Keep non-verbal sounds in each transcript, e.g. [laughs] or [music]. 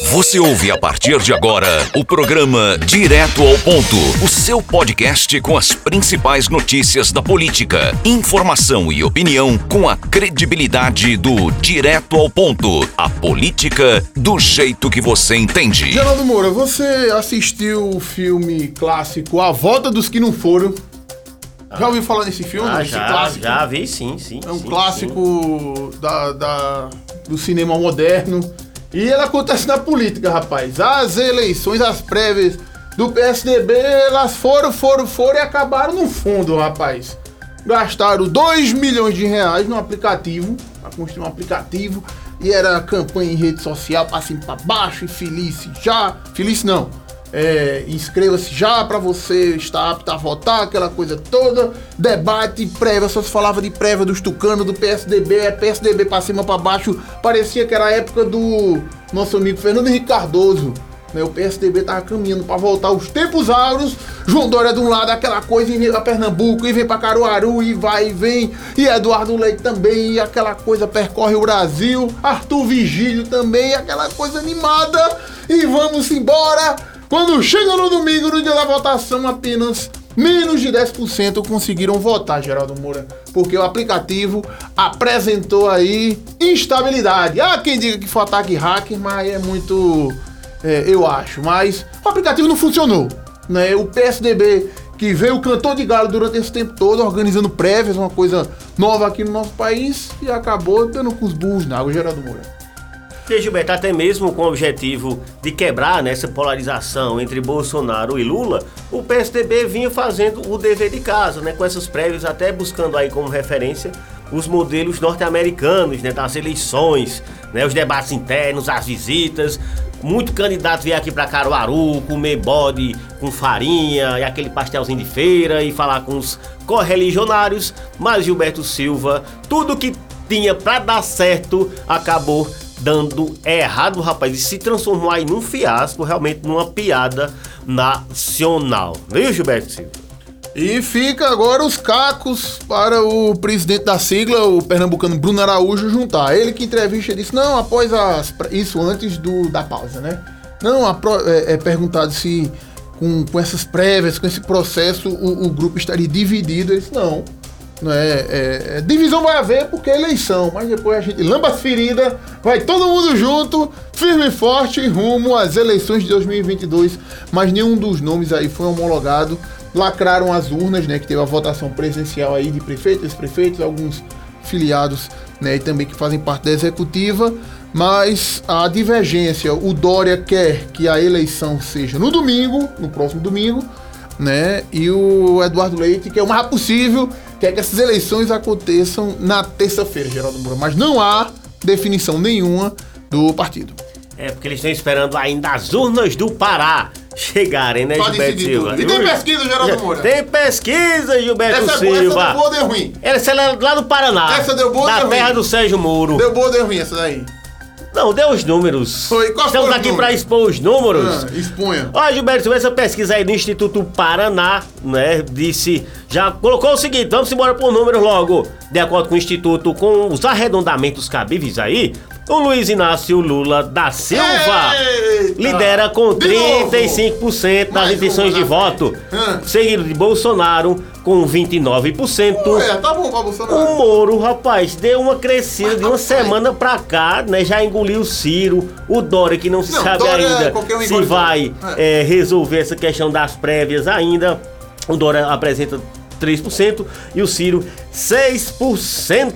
Você ouve a partir de agora o programa Direto ao Ponto, o seu podcast com as principais notícias da política, informação e opinião com a credibilidade do Direto ao Ponto, a política do jeito que você entende. Geraldo Moura, você assistiu o filme clássico A Volta dos que não foram? Já ouviu falar nesse filme? Ah, Esse já, clássico? já vi sim, sim. É um sim, clássico da, da- do cinema moderno. E ele acontece na política, rapaz. As eleições, as prévias do PSDB, elas foram, foram, foram e acabaram no fundo, rapaz. Gastaram 2 milhões de reais no aplicativo, pra construir um aplicativo. E era campanha em rede social, pra cima pra baixo, e feliz já. Feliz não. É, inscreva-se já pra você estar apto a votar, aquela coisa toda. Debate, prévia, só se falava de prévia dos tucanos, do PSDB, é PSDB pra cima, pra baixo. Parecia que era a época do nosso amigo Fernando Henrique Cardoso. Né? O PSDB tava caminhando pra voltar aos tempos áureos. João Dória de um lado, aquela coisa, e vem pra Pernambuco, e vem pra Caruaru, e vai e vem. E Eduardo Leite também, e aquela coisa percorre o Brasil. Arthur Vigílio também, aquela coisa animada. E vamos embora. Quando chega no domingo, no dia da votação, apenas menos de 10% conseguiram votar, Geraldo Moura. Porque o aplicativo apresentou aí instabilidade. Há quem diga que foi ataque hacker, mas é muito. é, eu acho. Mas o aplicativo não funcionou. Né? O PSDB, que veio o cantor de galo durante esse tempo todo, organizando prévias, uma coisa nova aqui no nosso país, e acabou dando com os burros na água, Geraldo Moura. Porque, Gilberto, até mesmo com o objetivo de quebrar né, essa polarização entre Bolsonaro e Lula, o PSDB vinha fazendo o dever de casa, né, com essas prévias, até buscando aí como referência os modelos norte-americanos né, das eleições, né, os debates internos, as visitas. Muito candidato veio aqui para Caruaru comer bode com farinha e aquele pastelzinho de feira e falar com os correligionários, mas Gilberto Silva, tudo que tinha para dar certo acabou dando errado, rapaz, e se transformou aí num fiasco, realmente numa piada nacional. Viu, Gilberto Silva? E fica agora os cacos para o presidente da sigla, o pernambucano Bruno Araújo, juntar. Ele que entrevista disse, não, após as, isso antes do, da pausa, né? Não, a é, é perguntado se com, com essas prévias, com esse processo, o, o grupo estaria dividido. Ele disse, não. Não é, é- divisão vai haver porque é eleição, mas depois a gente lamba as feridas, vai todo mundo junto, firme e forte, rumo às eleições de 2022. Mas nenhum dos nomes aí foi homologado. Lacraram as urnas, né? Que teve a votação presencial aí de prefeitos, ex-prefeitos, alguns filiados, né? E também que fazem parte da executiva. Mas a divergência, o Dória quer que a eleição seja no domingo, no próximo domingo, né? E o Eduardo Leite quer o mais possível, quer que essas eleições aconteçam na terça-feira, Geraldo Moura. Mas não há definição nenhuma do partido. É, porque eles estão esperando ainda as urnas do Pará chegarem, né, Só Gilberto decidir Silva? E tem pesquisa, Geraldo Moura? Tem pesquisa, Gilberto Essa, é boa, essa Silva. deu boa ou deu ruim? Essa é lá do Paraná. Essa deu boa ou Da deu terra ruim? do Sérgio Moro. Deu boa ou deu ruim essa daí? Não, deu os números. Foi, qual Estamos aqui para expor os números. Ah, exponha. Ó, Gilberto, essa pesquisa aí do Instituto Paraná, né, disse, já colocou o seguinte, vamos embora por números logo. De acordo com o Instituto, com os arredondamentos cabíveis aí, o Luiz Inácio Lula da Silva Eita! lidera com De novo! 35% das intenções de voto, seguido de Bolsonaro com 29%. Ué, tá bom pra Bolsonaro. O Moro, rapaz, deu uma crescida Mas, de uma rapaz. semana pra cá, né? Já engoliu o Ciro, o Dória, que não se Não, sabe Dória, ainda qualquer um se engole vai Dória. é, resolver essa questão das prévias ainda. O Dória apresenta 3% e o Ciro 6%.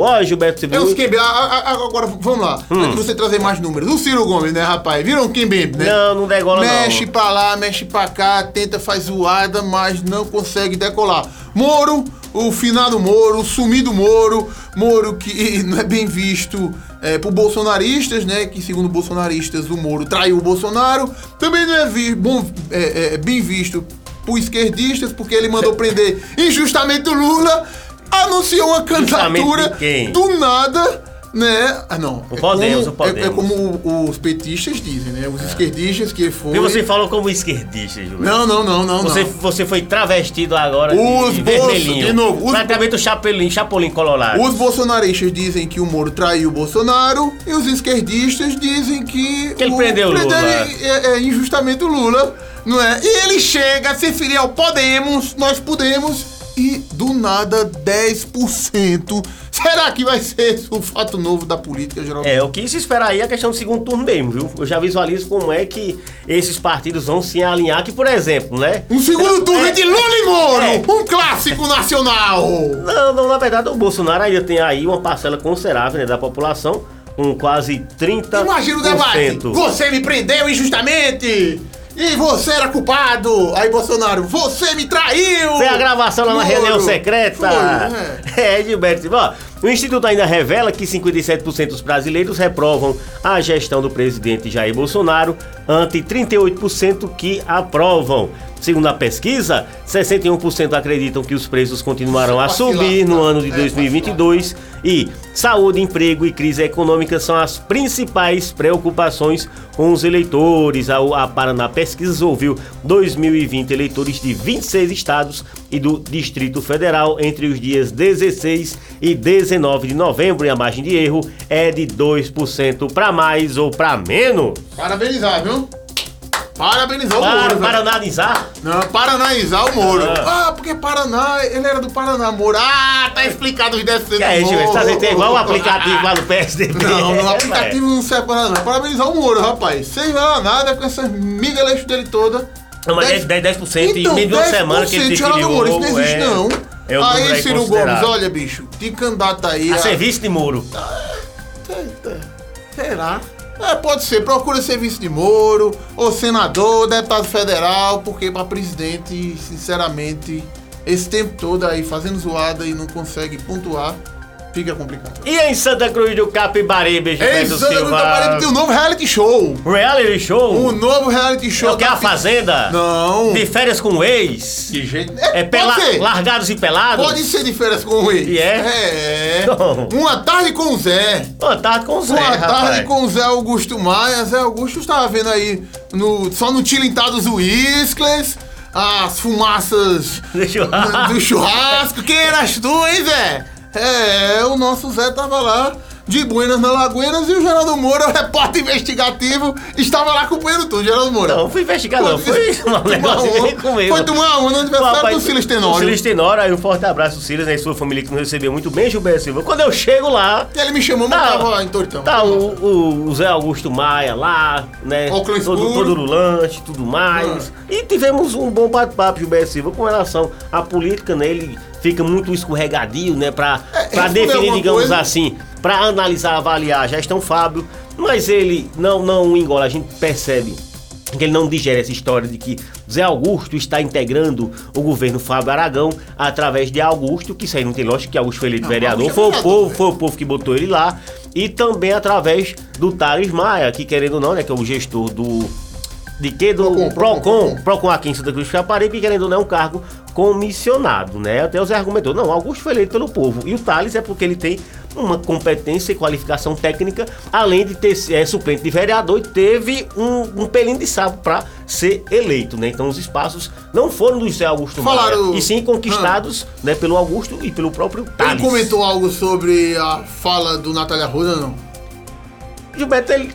Ó, Gilberto É Civil. os Kembembe. Agora, vamos lá. Antes de você trazer mais números. O Ciro Gomes, né, rapaz? Viram Kembembe, né? Não, não degola Mexe não. pra lá, mexe pra cá, tenta, faz zoada, mas não consegue decolar. Moro, o finado Moro, o sumido Moro, Moro que [laughs] não é bem visto é, por bolsonaristas, né? Que segundo bolsonaristas o Moro traiu o Bolsonaro. Também não é, vi- bom, é, é, bem visto por esquerdistas, porque ele mandou prender injustamente o Lula, anunciou uma candidatura do nada Né? Ah, não. O Podemos, como, o Podemos. É, é como o- os petistas dizem, né? Os esquerdistas que foram. E você falou como esquerdista, Gilberto. Não, não, não, não. Você, não. você foi travestido agora Os de vermelhinho. de novo, os Praticamente o Chapolin, Chapolin Colorado. Os bolsonaristas dizem que o Moro traiu o Bolsonaro e os esquerdistas dizem que. Que ele prendeu o Lula. é, é, injustamente o Lula, não é? E ele chega a se referir ao Podemos, nós podemos, e do nada 10%. Será que vai ser o fato novo da política geral? É, o que se espera aí é a questão do segundo turno mesmo, viu? Eu já visualizo como é que esses partidos vão se alinhar, que, por exemplo, né? Um segundo turno É, de Lula e Moro! É. Um clássico nacional! Não, não, na verdade, o Bolsonaro ainda tem aí uma parcela considerável né, da população, com quase 30%. Imagina o debate. Você me prendeu injustamente! E você era culpado! Aí, Bolsonaro, você me traiu! Foi a gravação lá na reunião secreta. Foi, [laughs] é, Gilberto. Ó, o Instituto ainda revela que 57% dos brasileiros reprovam a gestão do presidente Jair Bolsonaro, ante 38% que aprovam. Segundo a pesquisa, 61% acreditam que os preços continuarão a subir no tá? ano de É, 2022 e saúde, emprego e crise econômica são as principais preocupações com os eleitores. A, a Paraná Pesquisas ouviu 2020 eleitores de 26 estados e do Distrito Federal entre os dias 16 e 19 de novembro e a margem de erro é de 2% para mais ou para menos. Parabenizar, viu? Parabenizar o Moro. para velho. analisar, Não, paranaizar o Moro. Ah. Ah. porque Paraná, ele era do Paraná, Moro. Ah, tá explicado os déficits é isso, Moro. Gilberto? Tá é igual o aplicativo lá do PSDB. Não, no É, aplicativo não serve para nada. Parabenizar o Moro, rapaz. Sem nada com essas migueleixos dele toda. Não, mas é 10%, 10% em meio de uma semana que ele 10%, Geraldo definiu. Moro, isso não existe, é- não. é aí, Ciro. Gomes, olha, bicho, de candidato aí. A a- serviço de muro. Eita, Será? É, pode ser, procura serviço de Moro, ou senador, deputado federal, porque pra presidente, sinceramente, esse tempo todo aí fazendo zoada e não consegue pontuar, fica complicado. E em Santa Cruz do Capibaribe, Gilberto Sandra Cruz Caparibe tem um novo reality show. Reality show? Um novo reality É show. o que é a tá- Fazenda? Não. De férias com o ex? De jeito É pela... pode ser. largados e pelados? Pode ser de férias com o ex. E é? É. Não. Uma tarde com o Zé. Boa tarde com o Zé, rapaz. tarde com o Zé Augusto Maia. Zé Augusto estava vendo aí no, só no Tilintados Whistles, as fumaças Do churrasco. do churrasco. Quem eras tu, hein, Zé? É, o nosso Zé tava lá de Buenas na Lagoeiras e o Geraldo Moura, o repórter investigativo, estava lá acompanhando tudo, Geraldo Moura. Não, fui investigar não, fui tomar um [laughs] negócio comigo. Foi tomar uma no aniversário do Silas O Tenório. Silas Tenório, aí um forte abraço, Silas, né, e sua família que nos recebeu muito bem, Gilberto Silva. Quando eu chego lá, E ele me chamou, mas Tá, tava em Tortão. Tá o, o- o Zé Augusto Maia lá, né? Óculos todo, todo lulante, tudo mais. E tivemos um bom bate-papo, Gilberto Silva, com relação à política, né? Ele fica muito escorregadio, né? Pra, É, respondeu definir, digamos coisa? assim, pra analisar, avaliar a gestão Fábio. Mas ele não, não engola, a gente percebe que ele não digere essa história de que Zé Augusto está integrando o governo Fábio Aragão através de Augusto, que isso aí não tem lógica, que Augusto foi eleito Não, vereador, é foi o povo, foi o povo que botou ele lá, e também através do Thales Maia, que querendo ou não, né, que é o gestor do de que do Procon, Procon, Procon, Procon, aqui em Santa Cruz Caparibe, que querendo ou não é um cargo comissionado, né? Até o Zé argumentou, não, Augusto foi eleito pelo povo, e o Thales é porque ele tem uma competência e qualificação técnica, além de ter é, suplente de vereador e teve um, um pelinho de sapo para ser eleito, né? Então os espaços não foram do Zé Augusto Falaram- Maia, e sim conquistados né, pelo Augusto e pelo próprio Thales. Ele comentou algo sobre a fala do Natália Ruda, não? Gilberto, ele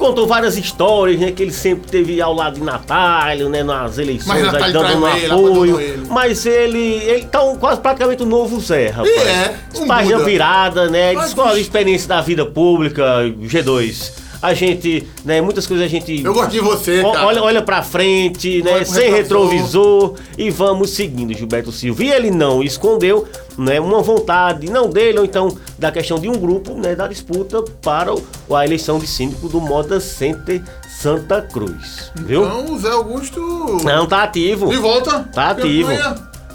contou várias histórias, né? Que ele sempre teve ao lado de Natália, né? Nas eleições, Mas aí dando um ele, apoio. ele. Mas ele, ele tá um, quase praticamente o novo Zé, rapaz. E é, um Página virada, né? De bicho. experiência da vida pública, G2. A gente, né? Muitas coisas a gente. Eu gosto de você, cara. Olha, olha pra frente, né? Sem retrovisor. e vamos seguindo, Gilberto Silva. E ele não escondeu, né? Uma vontade, não dele, ou então da questão de um grupo, né? Da disputa para a eleição de síndico do Moda Center Santa Cruz. Viu? Então, o Zé Augusto. Não, tá ativo. De volta. Tá ativo.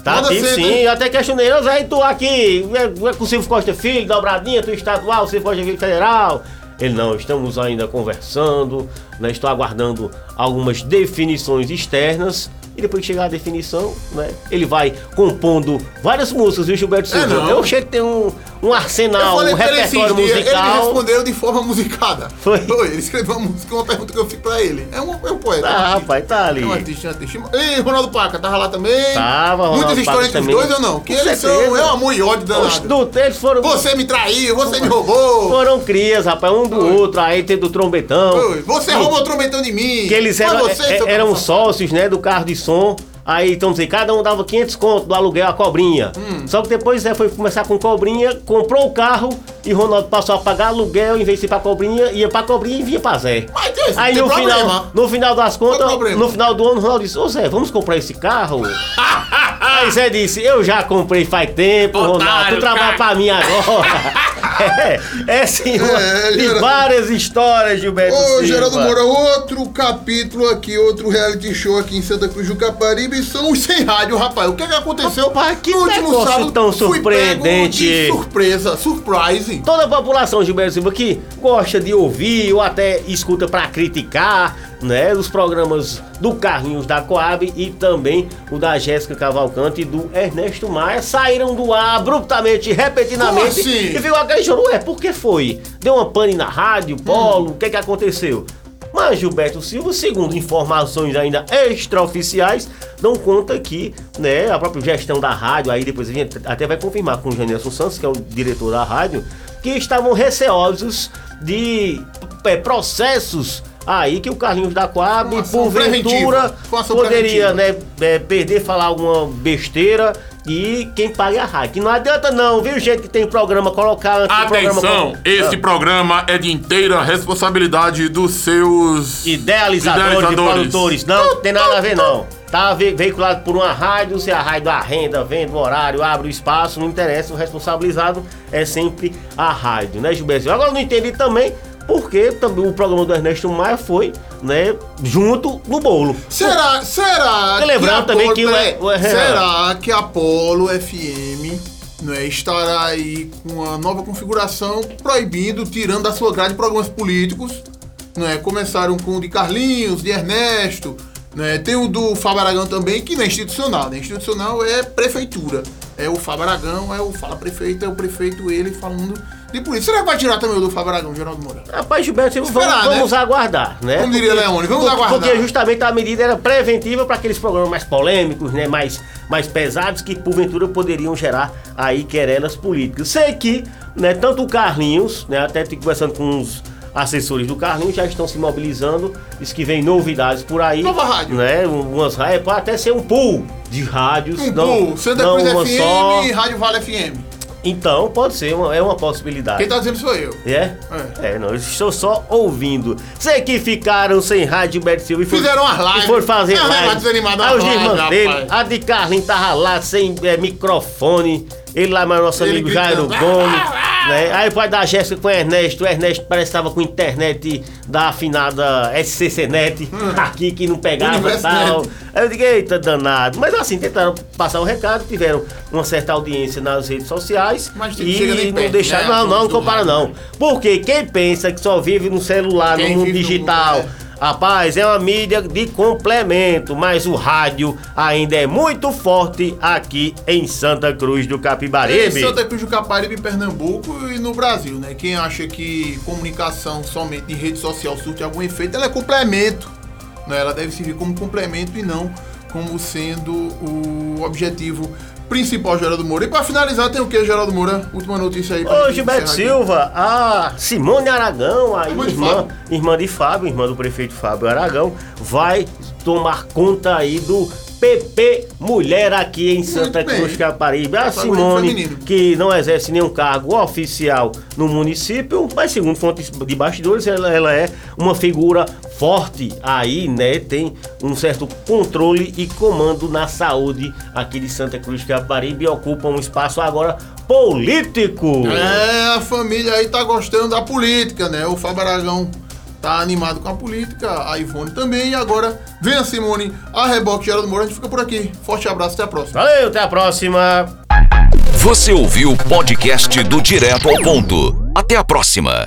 Tá Moda ativo sim, eu até questionei, Zé, e tu aqui, é, é com o Silvio Costa Filho, dobradinha, tu estadual, Silvio Costa Filho federal. Ele não, estamos ainda conversando, né, estou aguardando algumas definições externas. E depois que chegar a definição, né, ele vai compondo várias músicas, viu, Gilberto Silva? É, não. Eu achei que tem um, um arsenal, um repertório dias, ele musical. respondeu de forma musicada. Foi? Ele escreveu uma música, uma pergunta que eu fiz pra ele. É um, é um poeta. um artista. rapaz, tá ali. É um artista, um artista. E Ronaldo Paca, tava lá também? Tava, Ronaldo Muitas histórias entre os dois ou não? Que Com eles certeza. são, é um amor e ódio Os do, eles foram, Você me traiu, você me roubou. foram crias, rapaz, um do outro, aí tem do trombetão. Foi. Você roubou o trombetão de mim. Que eles Foi eram, é- eram sócios, né, do carro de som. Aí, então, dizer, cada um dava 500 conto do aluguel a cobrinha. Hum. Só que depois Zé foi começar com cobrinha, comprou o carro e Ronaldo passou a pagar aluguel, em vez de ir pra cobrinha, ia pra cobrinha e vinha pra Zé. Mas tem, Aí tem no problema. final, no final das contas, no final do ano, o Ronaldo disse, ô Zé, vamos comprar esse carro? [laughs] Aí Zé disse, eu já comprei faz tempo, Ronaldo, tu Otário, trabalha cara. pra mim agora. [laughs] é, é sim, É, de Geraldo. várias histórias, Gilberto Ô, Silva. Geraldo Moura, outro capítulo aqui, outro reality show aqui em Santa Cruz do Caparibe são os sem rádio, rapaz. O que é que aconteceu Rapaz, que no último sábado? tão surpreendente. de surpresa, surprise. Toda a população Gilberto Silva que gosta de ouvir ou até escuta pra criticar, né? Os programas do Carlinhos da Coab e também o da Jéssica Cavalcante e do Ernesto Maia saíram do ar abruptamente, repentinamente. Assim? E ficou aquele choro, ué, por que foi? Deu uma pane na rádio, polo, o que que aconteceu? Mas Gilberto Silva, segundo informações ainda extraoficiais, dão conta que né, a própria gestão da rádio, aí depois a gente até vai confirmar com o Janilson Santos, que é o diretor da rádio, que estavam receosos de é, processos aí que o Carlinhos da Coab, porventura, poderia né, é, perder, falar alguma besteira e quem paga é a rádio. Que não adianta não, viu gente que tem programa colocar antes programa... Atenção, colo- esse Ah. programa é de inteira responsabilidade dos seus Idealizadores, e produtores. Não, tem nada a ver não. Tá ve- veiculado por uma rádio, se a rádio arrenda, vende o horário, abre o espaço, não interessa, o responsabilizado é sempre a rádio, né, Gilberto? Agora eu não entendi também porque também o programa do Ernesto Maia foi, né, junto no bolo. Será, será lembrando que também Apolo- que o- peraí, o- será que a Apolo FM não é, estará aí com uma nova configuração proibindo, tirando da sua grade programas políticos, não é? Começaram com o de Carlinhos, de Ernesto, né? Tem o do Fábio Aragão também, que não é institucional, né? Institucional é prefeitura. É o Fábio Aragão, é o Fala Prefeito, é o prefeito ele falando de política. Será que vai tirar também o do Fábio Aragão, Geraldo Moura? Rapaz, Gilberto, vamos, Esperar, vamos né? aguardar, né? Como diria Leone, vamos por- aguardar. Porque justamente a medida era preventiva para aqueles programas mais polêmicos, né? Mais, mais pesados que porventura poderiam gerar aí querelas políticas. Sei que, né, tanto o Carlinhos, né? Até estive conversando com os assessores do Carlinhos, já estão se mobilizando, diz que vem novidades por aí. Nova rádio. Né? Umas rádios, pode até ser um pool de rádios. Um não, pool, Santa não Cruz uma FM só. e Rádio Vale FM. Então, pode ser, uma- é uma possibilidade. Quem tá dizendo sou eu. É? É, não, eu estou só ouvindo. Sei que ficaram sem rádio Beto Silva e foram, Fizeram umas lives. E foram fazer vai live. desanimar da Aí os irmãos dele, a de Carlinhos tava lá sem é, microfone. Ele lá, mas nosso amigo Jairo gritando. Gomes. Né? Aí o pai da Jéssica com o Ernesto. O Ernesto parece que tava com internet da afinada SCC Net aqui que não pegava e Hum. Tal. Net. Aí eu digo, eita, danado. Mas assim, tentaram passar o recado, tiveram uma certa audiência nas redes sociais. Mas e não deixaram. né? Não, não, não compara não. Porque quem pensa que só vive no celular, Quem no mundo vive no digital, mundo, rapaz, é uma mídia de complemento, mas o rádio ainda é muito forte aqui em Santa Cruz do Em Capibaribe. Santa Cruz do Caparibe, Pernambuco e no Brasil, né? Quem acha que comunicação somente em rede social surte algum efeito, ela é complemento. Né? Ela deve servir como complemento e não como sendo o objetivo principal, Geraldo Moura. E pra finalizar, tem o que, Geraldo Moura? Última notícia aí. Ô Gilberto encerrar aqui. Silva, a Simone Aragão, a Irmã de irmã, Fábio. irmã de Fábio, irmã do prefeito Fábio Aragão, vai tomar conta aí do PP Mulher aqui em Santa. Cruz Caparibe. A Simone, que não exerce nenhum cargo oficial no município, mas segundo fontes de bastidores, ela, ela é uma figura forte aí, né? Tem um certo controle e comando na saúde aqui de Santa Cruz Caparibe e ocupa um espaço agora político. É, a família aí tá gostando da política, né? O Fábio Aragão tá animado com a política, a Ivone também. E agora vem a Simone, a reboque Geraldo Moura. A gente fica por aqui. Forte abraço, até a próxima. Valeu, até a próxima. Você ouviu o podcast do Direto ao Ponto. Até a próxima.